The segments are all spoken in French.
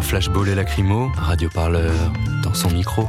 Flashball et lacrymo, Radio Parleur dans son micro.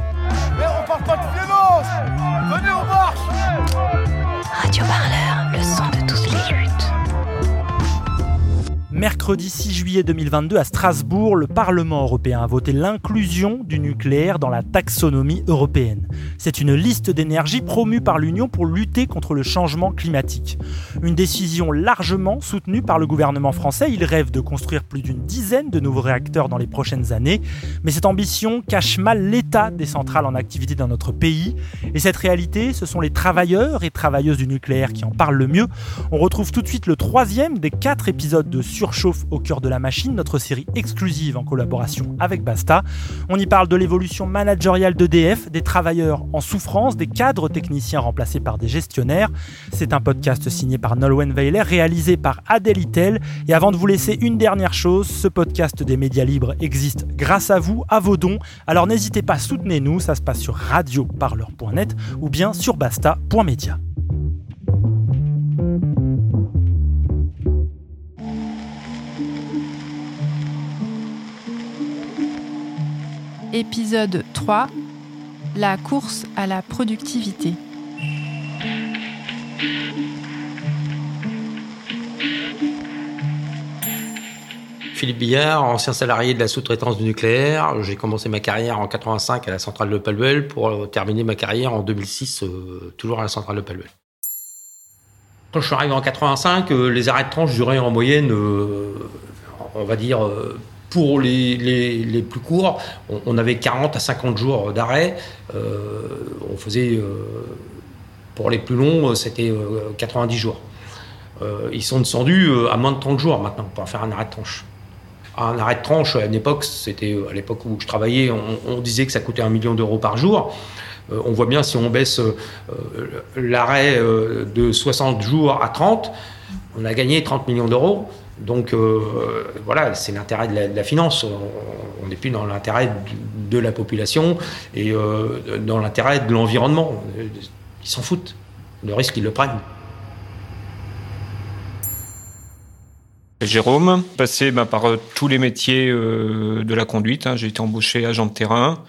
Mercredi 6 juillet 2022 à Strasbourg, le Parlement européen a voté l'inclusion du nucléaire dans la taxonomie européenne. C'est une liste d'énergie promue par l'Union pour lutter contre le changement climatique. Une décision largement soutenue par le gouvernement français. Il rêve de construire plus d'une dizaine de nouveaux réacteurs dans les prochaines années. Mais cette ambition cache mal l'état des centrales en activité dans notre pays. Et cette réalité, ce sont les travailleurs et travailleuses du nucléaire qui en parlent le mieux. On retrouve tout de suite le troisième des quatre épisodes de Surchauffe au cœur de la machine, notre série exclusive en collaboration avec Basta. On y parle de l'évolution managériale d'EDF, des travailleurs en souffrance, des cadres techniciens remplacés par des gestionnaires. C'est un podcast signé par Nolwenn Weiler, réalisé par Adèle Itel. Et avant de vous laisser une dernière chose, ce podcast des médias libres existe grâce à vous, à vos dons. Alors n'hésitez pas, soutenez-nous, ça se passe sur radioparleur.net ou bien sur basta.media. Épisode 3 La course à la productivité. Philippe Billard, ancien salarié de la sous-traitance du nucléaire. J'ai commencé ma carrière en 85 à la centrale de Palwell pour euh, terminer ma carrière en 2006 euh, toujours à la centrale de Palwell. Quand je suis arrivé en 85, euh, les arrêts de tranche duraient en moyenne, on va dire, pour les, les- les plus courts, on, avait 40 à 50 jours d'arrêt. Euh, on faisait, euh, pour les plus longs, c'était euh, 90 jours. Euh, ils sont descendus à moins de 30 jours maintenant pour faire un arrêt de tranche. Un arrêt de tranche, à une époque, c'était à l'époque où je travaillais, on, disait que ça coûtait un million d'euros par jour. On voit bien si on baisse l'arrêt de 60 jours à 30, on a gagné 30 millions d'euros. Donc euh, voilà, c'est l'intérêt de la, finance. On- n'est plus dans l'intérêt de, la population et euh, dans l'intérêt de l'environnement. Ils s'en foutent. Le risque, ils le prennent. Jérôme, passé bah, par euh, tous les métiers de la conduite. hein. J'ai été embauché agent de terrain.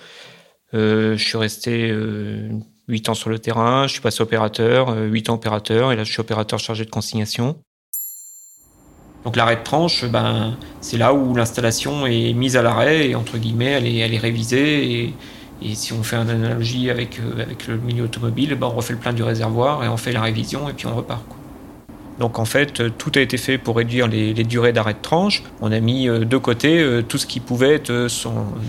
Je suis resté euh, 8 ans sur le terrain. Je suis passé opérateur, euh, 8 ans opérateur. Et là, je suis opérateur chargé de consignation. Donc l'arrêt de tranche, ben, c'est là où l'installation est mise à l'arrêt et entre guillemets, elle est, révisée. Et, si on fait une analogie avec, euh, avec le milieu automobile, ben, on refait le plein du réservoir et on fait la révision et puis on repart. Donc en fait, euh, tout a été fait pour réduire les, durées d'arrêt de tranche. On a mis euh, de côté tout ce qui pouvait être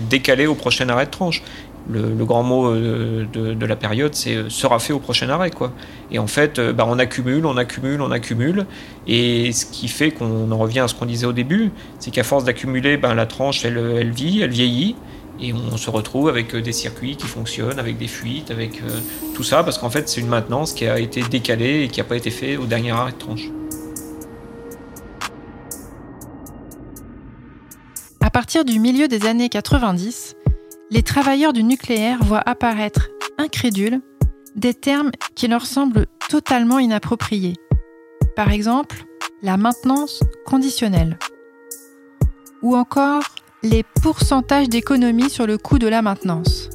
décalé au prochain arrêt de tranche. Le, grand mot euh, de, la période, c'est euh, sera fait au prochain arrêt. Quoi. Et en fait, euh, bah, on accumule, on accumule, on accumule. Et ce qui fait qu'on en revient à ce qu'on disait au début, c'est qu'à force d'accumuler, ben, la tranche, elle, elle vit, elle vieillit. Et on se retrouve avec des circuits qui fonctionnent, avec des fuites, avec tout ça, parce qu'en fait, c'est une maintenance qui a été décalée et qui n'a pas été faite au dernier arrêt de tranche. À partir du milieu des années 90, les travailleurs du nucléaire voient apparaître, incrédules, des termes qui leur semblent totalement inappropriés. Par exemple, la maintenance conditionnelle. Ou encore les pourcentages d'économie sur le coût de la maintenance.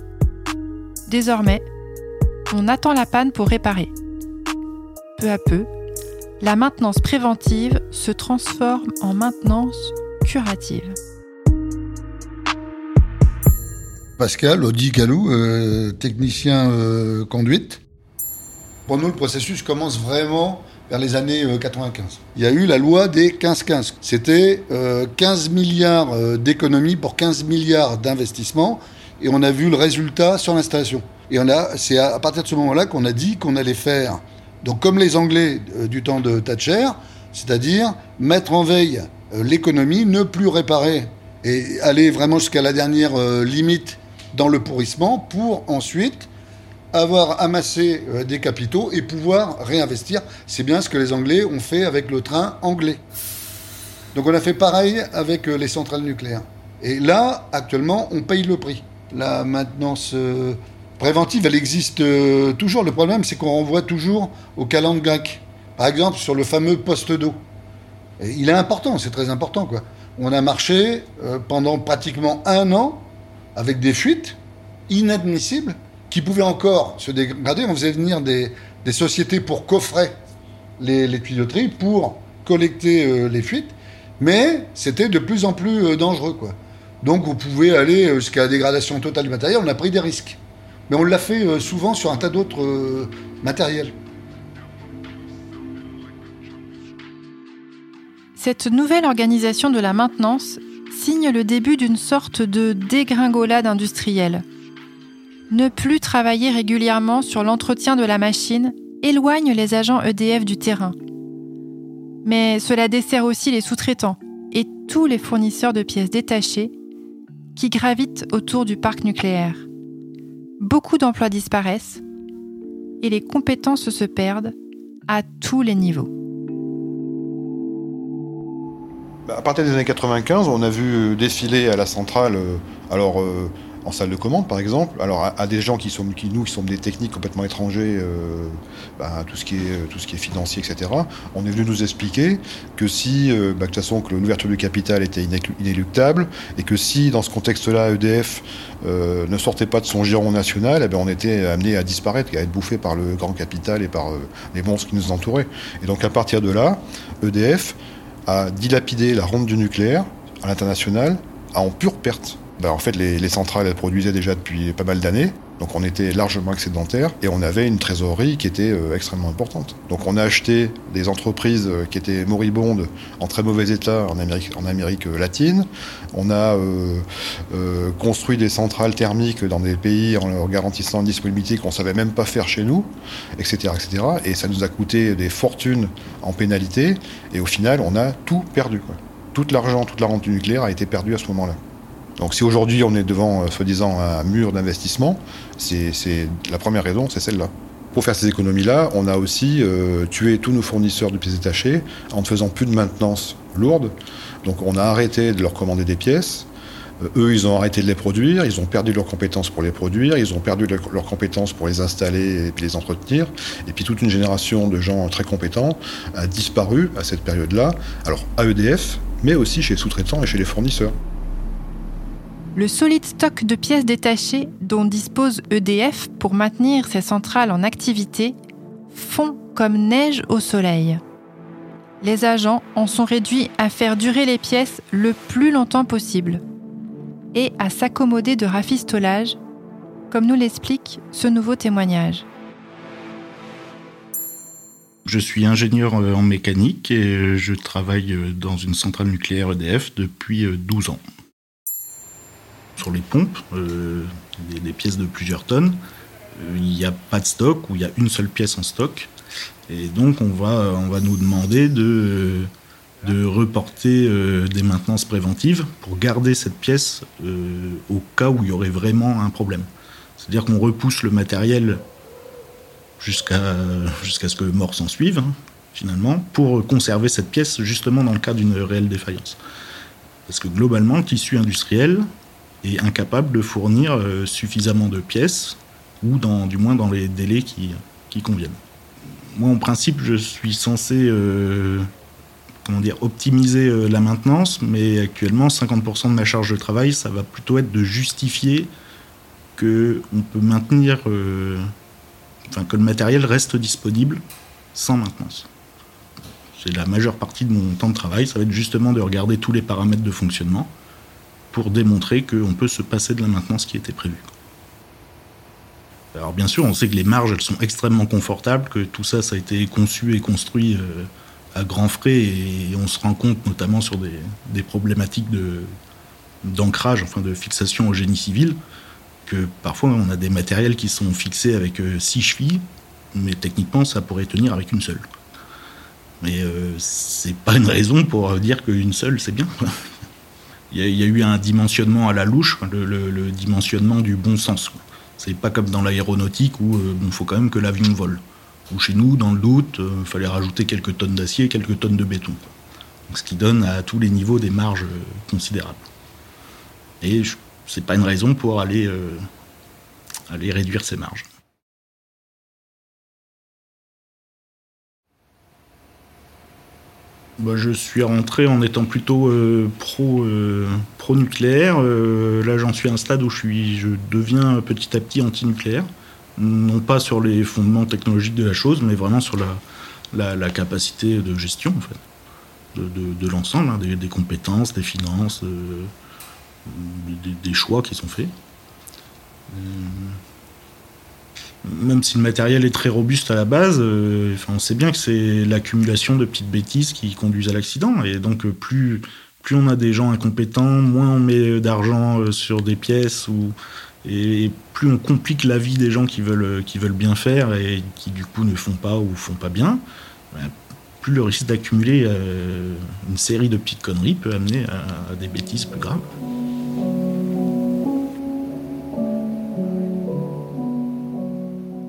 Désormais, on attend la panne pour réparer. Peu à peu, la maintenance préventive se transforme en maintenance curative. Pascal Audi Galou, euh, technicien euh, conduite. Pour nous, le processus commence vraiment vers les années euh, 95. Il y a eu la loi des 15-15. C'était euh, 15 milliards euh, d'économies pour 15 milliards d'investissements et on a vu le résultat sur l'installation. Et c'est à, partir de ce moment-là qu'on a dit qu'on allait faire, donc comme les Anglais euh, du temps de Thatcher, c'est-à-dire mettre en veille euh, l'économie, ne plus réparer et aller vraiment jusqu'à la dernière euh, limite dans le pourrissement pour ensuite avoir amassé euh, des capitaux et pouvoir réinvestir. C'est bien ce que les Anglais ont fait avec le train anglais. Donc on a fait pareil avec euh, les centrales nucléaires. Et là, actuellement, on paye le prix. La maintenance préventive, elle existe toujours. Le problème, c'est qu'on renvoie toujours au calendrier. Par exemple, sur le fameux poste d'eau. il est important, c'est très important. On a marché euh, pendant pratiquement un an avec des fuites inadmissibles qui pouvaient encore se dégrader. On faisait venir des, sociétés pour coffrer les, tuyauteries, pour collecter euh, les fuites, mais c'était de plus en plus euh, dangereux. Quoi. Donc vous pouvez aller jusqu'à la dégradation totale du matériel, on a pris des risques. Mais on l'a fait souvent sur un tas d'autres matériels. Cette nouvelle organisation de la maintenance signe le début d'une sorte de dégringolade industrielle. Ne plus travailler régulièrement sur l'entretien de la machine éloigne les agents EDF du terrain. Mais cela dessert aussi les sous-traitants et tous les fournisseurs de pièces détachées qui gravitent autour du parc nucléaire. Beaucoup d'emplois disparaissent et les compétences se perdent à tous les niveaux. À partir des années 95, on a vu défiler à la centrale, euh, alors euh, en salle de commande par exemple, alors à, des gens qui sont, qui nous, qui sont des techniques complètement étrangers, euh, bah, tout ce qui est tout ce qui est financier, etc. On est venu nous expliquer que si, bah, de toute façon, que l'ouverture du capital était inéluctable et que si dans ce contexte-là EDF ne sortait pas de son giron national, eh ben, on était amené à disparaître, à être bouffé par le grand capital et par les monstres qui nous entouraient. Et donc à partir de là, EDF a dilapidé la ronde du nucléaire à l'international en pure perte. Ben, en fait, les, centrales, elles produisaient déjà depuis pas mal d'années. Donc on était largement excédentaire et on avait une trésorerie qui était euh, extrêmement importante. Donc on a acheté des entreprises euh, qui étaient moribondes, en très mauvais état en Amérique, en Amérique latine. On a euh, construit des centrales thermiques dans des pays en leur garantissant une disponibilité qu'on savait même pas faire chez nous, etc., etc. Et ça nous a coûté des fortunes en pénalité. Et au final, on a tout perdu. Tout l'argent, toute la rente nucléaire a été perdue à ce moment-là. Donc si aujourd'hui on est devant, euh, soi-disant, un mur d'investissement, c'est la première raison, c'est celle-là. Pour faire ces économies-là, on a aussi euh, tué tous nos fournisseurs de pièces détachées en ne faisant plus de maintenance lourde. Donc on a arrêté de leur commander des pièces. Euh, eux, ils ont arrêté de les produire, ils ont perdu leurs compétences pour les produire, ils ont perdu leurs compétences pour les installer et les entretenir. Et puis toute une génération de gens très compétents a disparu à cette période-là. Alors à EDF, mais aussi chez les sous-traitants et chez les fournisseurs. Le solide stock de pièces détachées dont dispose EDF pour maintenir ses centrales en activité fond comme neige au soleil. Les agents en sont réduits à faire durer les pièces le plus longtemps possible et à s'accommoder de rafistolage, comme nous l'explique ce nouveau témoignage. Je suis ingénieur en mécanique et je travaille dans une centrale nucléaire EDF depuis 12 ans sur les pompes, euh, des, pièces de plusieurs tonnes. Euh, il n'y a pas de stock ou il y a une seule pièce en stock. Et donc on va, on va nous demander de, de reporter euh, des maintenances préventives pour garder cette pièce au cas où il y aurait vraiment un problème. C'est-à-dire qu'on repousse le matériel jusqu'à jusqu'à ce que mort s'en suive, hein, finalement, pour conserver cette pièce justement dans le cas d'une réelle défaillance. Parce que globalement, le tissu industriel, est incapable de fournir euh, suffisamment de pièces, ou dans, du moins dans les délais qui, qui conviennent. Moi, en principe, je suis censé euh, comment dire, optimiser euh, la maintenance, mais actuellement, 50% de ma charge de travail, ça va plutôt être de justifier que peut maintenir, que le matériel reste disponible sans maintenance. C'est la majeure partie de mon temps de travail, ça va être justement de regarder tous les paramètres de fonctionnement pour démontrer qu'on peut se passer de la maintenance qui était prévue. Alors bien sûr, on sait que les marges, elles sont extrêmement confortables, que tout ça, ça a été conçu et construit euh, à grands frais, et on se rend compte notamment sur des, problématiques de, d'ancrage, enfin de fixation au génie civil, que parfois on a des matériels qui sont fixés avec euh, six chevilles, mais techniquement ça pourrait tenir avec une seule. Mais euh, c'est pas une raison pour dire qu'une seule c'est bien. il y, a eu un dimensionnement à la louche, le, dimensionnement du bon sens. C'est pas comme dans l'aéronautique où il faut quand même que l'avion vole. Ou chez nous, dans le doute, il fallait rajouter quelques tonnes d'acier, quelques tonnes de béton. ce qui donne à tous les niveaux des marges considérables. Et c'est pas une raison pour aller réduire ces marges. Bah, je suis rentré en étant plutôt euh, pro, euh, pro nucléaire. Euh, là, j'en suis à un stade où je, suis, je deviens petit à petit anti-nucléaire. Non pas sur les fondements technologiques de la chose, mais vraiment sur la, la, capacité de gestion en fait, de, de, l'ensemble, hein, des, compétences, des finances, des, choix qui sont faits même si le matériel est très robuste à la base, euh, on sait bien que c'est l'accumulation de petites bêtises qui conduisent à l'accident. Et donc, euh, plus, plus on a des gens incompétents, moins on met d'argent euh, sur des pièces, et plus on complique la vie des gens qui veulent, qui veulent bien faire et qui, du coup, ne font pas ou font pas bien, ben, plus le risque d'accumuler une série de petites conneries peut amener à des bêtises plus graves.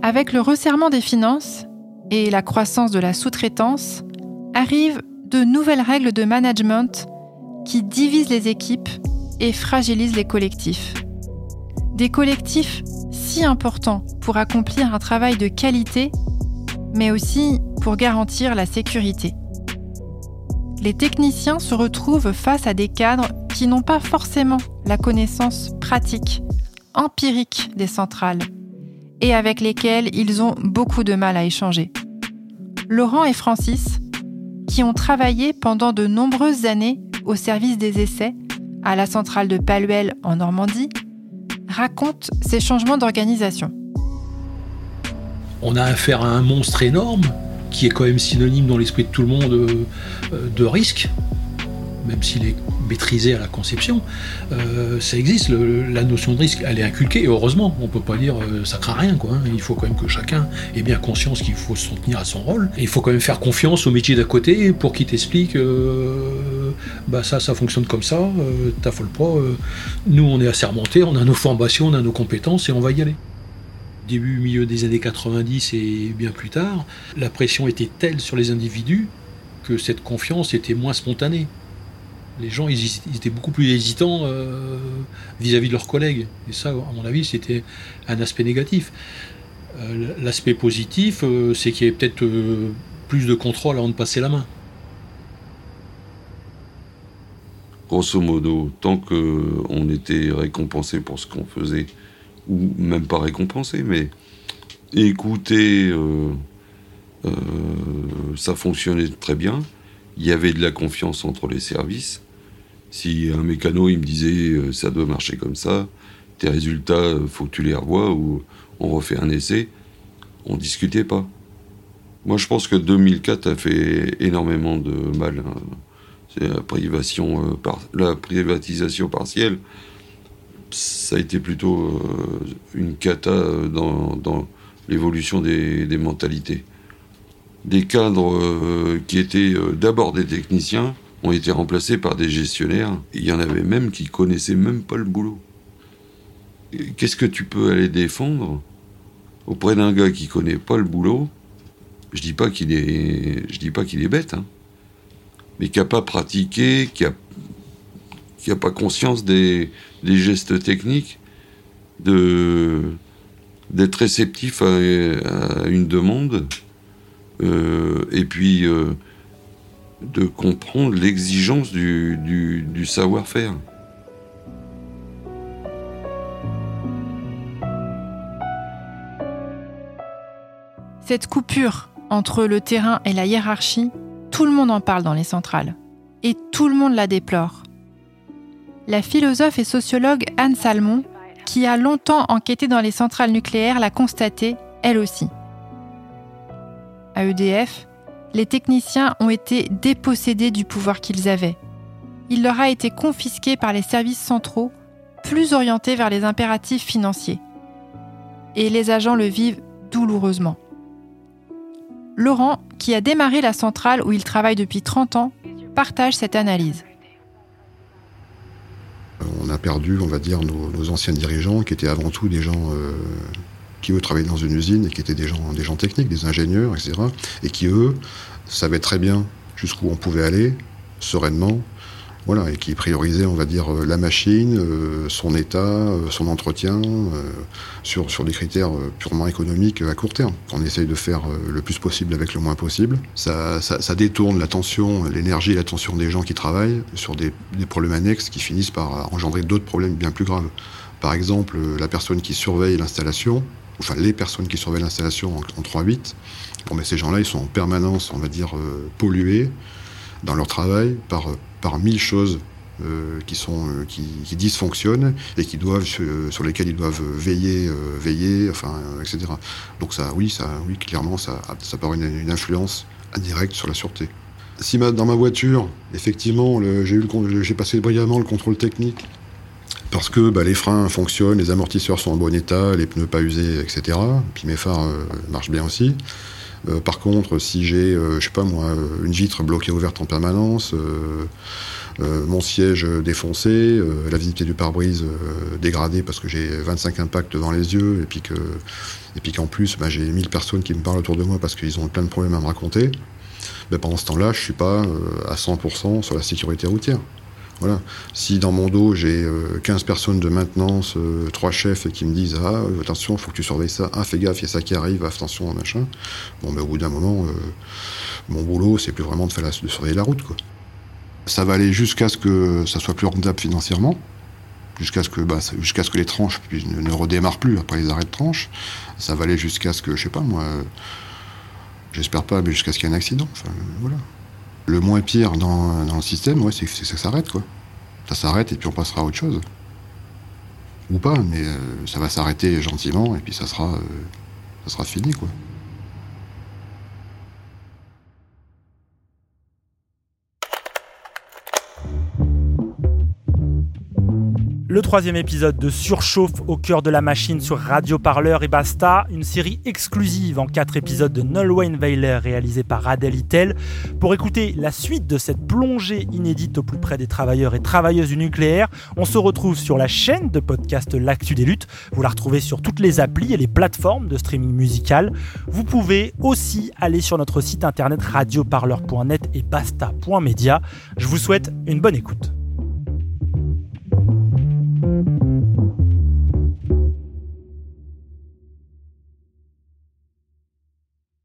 Avec le resserrement des finances et la croissance de la sous-traitance, arrivent de nouvelles règles de management qui divisent les équipes et fragilisent les collectifs. Des collectifs si importants pour accomplir un travail de qualité, mais aussi pour garantir la sécurité. Les techniciens se retrouvent face à des cadres qui n'ont pas forcément la connaissance pratique, empirique des centrales et avec lesquels ils ont beaucoup de mal à échanger. Laurent et Francis, qui ont travaillé pendant de nombreuses années au service des essais à la centrale de Paluel en Normandie, racontent ces changements d'organisation. On a affaire à un monstre énorme qui est quand même synonyme dans l'esprit de tout le monde euh, de risque, même s'il est maîtrisé à la conception, euh, ça existe. la notion de risque, elle est inculquée, et heureusement, on peut pas dire euh, ça craint rien. Quoi, hein. Il faut quand même que chacun ait bien conscience qu'il faut se tenir à son rôle. Il faut quand même faire confiance au métier d'à côté pour qu'il t'explique euh, bah ça, ça fonctionne comme ça, t'affole pas. nous, on est assermentés, on a nos formations, on a nos compétences, et on va y aller début, milieu des années 90 et bien plus tard, la pression était telle sur les individus que cette confiance était moins spontanée les gens étaient beaucoup plus hésitants euh, vis-à-vis de leurs collègues. Et ça, à mon avis, c'était un aspect négatif. Euh, l'aspect positif, euh, c'est qu'il y avait peut-être plus de contrôle avant de passer la main. Grosso modo, tant qu'on était récompensé pour ce qu'on faisait, ou même pas récompensé, mais écoutez, ça fonctionnait très bien. Il y avait de la confiance entre les services. Si un mécano il me disait euh, ça doit marcher comme ça, tes résultats, euh, faut que tu les revois ou on refait un essai, on discutait pas. Moi, je pense que 2004 a fait énormément de mal. Hein. Euh, la privatisation partielle. Ça a été plutôt une cata dans, l'évolution des, mentalités. Des cadres qui étaient d'abord des techniciens, ont été remplacés par des gestionnaires. Il y en avait même qui connaissaient même pas le boulot. Qu'est-ce que tu peux aller défendre auprès d'un gars qui connaît pas le boulot? Je dis pas qu'il est, je dis pas qu'il est bête, hein, mais qui a pas pratiqué, qui a, qui a pas conscience des, des gestes techniques, de d'être réceptif à, une demande, euh, et puis euh, de comprendre l'exigence du, savoir-faire. Cette coupure entre le terrain et la hiérarchie, tout le monde en parle dans les centrales. Et tout le monde la déplore. La philosophe et sociologue Anne Salmon, qui a longtemps enquêté dans les centrales nucléaires, l'a constaté, elle aussi. À EDF, les techniciens ont été dépossédés du pouvoir qu'ils avaient. Il leur a été confisqué par les services centraux, plus orientés vers les impératifs financiers. Et les agents le vivent douloureusement. Laurent, qui a démarré la centrale où il travaille depuis 30 ans, partage cette analyse. On a perdu, on va dire, nos, anciens dirigeants qui étaient avant tout des gens qui eux travaillaient dans une usine et qui étaient des gens, techniques, des ingénieurs, etc. Et qui eux savaient très bien jusqu'où on pouvait aller sereinement voilà, et qui priorisait, on va dire, euh, la machine, euh, son état, euh, son entretien, sur, sur des critères purement économiques à court terme. On essaye de faire le plus possible avec le moins possible. Ça, détourne l'attention, l'énergie l'attention des gens qui travaillent sur des problèmes annexes qui finissent par engendrer d'autres problèmes bien plus graves. Par exemple, la personne qui surveille l'installation, enfin les personnes qui surveillent l'installation en, en 3-8, bon, mais ces gens-là, ils sont en permanence, on va dire, pollués dans leur travail par par mille choses euh, qui, sont, euh, qui, dysfonctionnent et qui doivent, euh, sur lesquelles ils doivent veiller, veiller enfin, etc. Donc ça, oui, ça, oui clairement, ça, ça paraît une, une influence indirecte sur la sûreté. Si dans ma voiture, effectivement, j'ai passé brillamment le contrôle technique parce que bah, les freins fonctionnent, les amortisseurs sont en bon état, les pneus pas usés, etc. Puis mes phares marchent bien aussi. Euh, par contre, si j'ai, euh, je pas moi, une vitre bloquée ouverte en permanence, euh, mon siège défoncé, la visibilité du pare-brise dégradée parce que j'ai 25 impacts devant les yeux, et puis que, qu'en plus, bah, j'ai 1000 personnes qui me parlent autour de moi parce qu'ils ont plein de problèmes à me raconter. Ben, pendant ce temps-là, je suis pas à 100% sur la sécurité routière. Voilà. Si dans mon dos j'ai 15 euh, personnes de maintenance, euh, trois chefs qui me disent ah attention, faut que tu surveilles ça, ah fais gaffe, il y a ça qui arrive, attention machin. Bon ben au bout d'un moment, euh, mon boulot c'est plus vraiment de, surveiller la route. Ça va aller jusqu'à ce que ça soit plus rentable financièrement, jusqu'à ce que bah, jusqu'à ce que les tranches ne, redémarrent plus après les arrêts de tranches. Ça va aller jusqu'à ce que je sais pas moi, j'espère pas, mais jusqu'à ce qu'il y ait un accident. Enfin voilà. Le moins pire dans, le système, ouais, c'est que ça s'arrête, quoi. Ça s'arrête et puis on passera à autre chose. Ou pas, mais euh, ça va s'arrêter gentiment et puis ça sera, euh, ça sera fini, quoi. Troisième épisode de Surchauffe au cœur de la machine sur Radio Parleur et Basta, une série exclusive en quatre épisodes de Nolwenn Weiler réalisée par Adèle Itel. Pour écouter la suite de cette plongée inédite au plus près des travailleurs et travailleuses du nucléaire, on se retrouve sur la chaîne de podcast L'Actu des Luttes. Vous la retrouvez sur toutes les applis et les plateformes de streaming musical. Vous pouvez aussi aller sur notre site internet radioparleur.net et basta.media. Je vous souhaite une bonne écoute.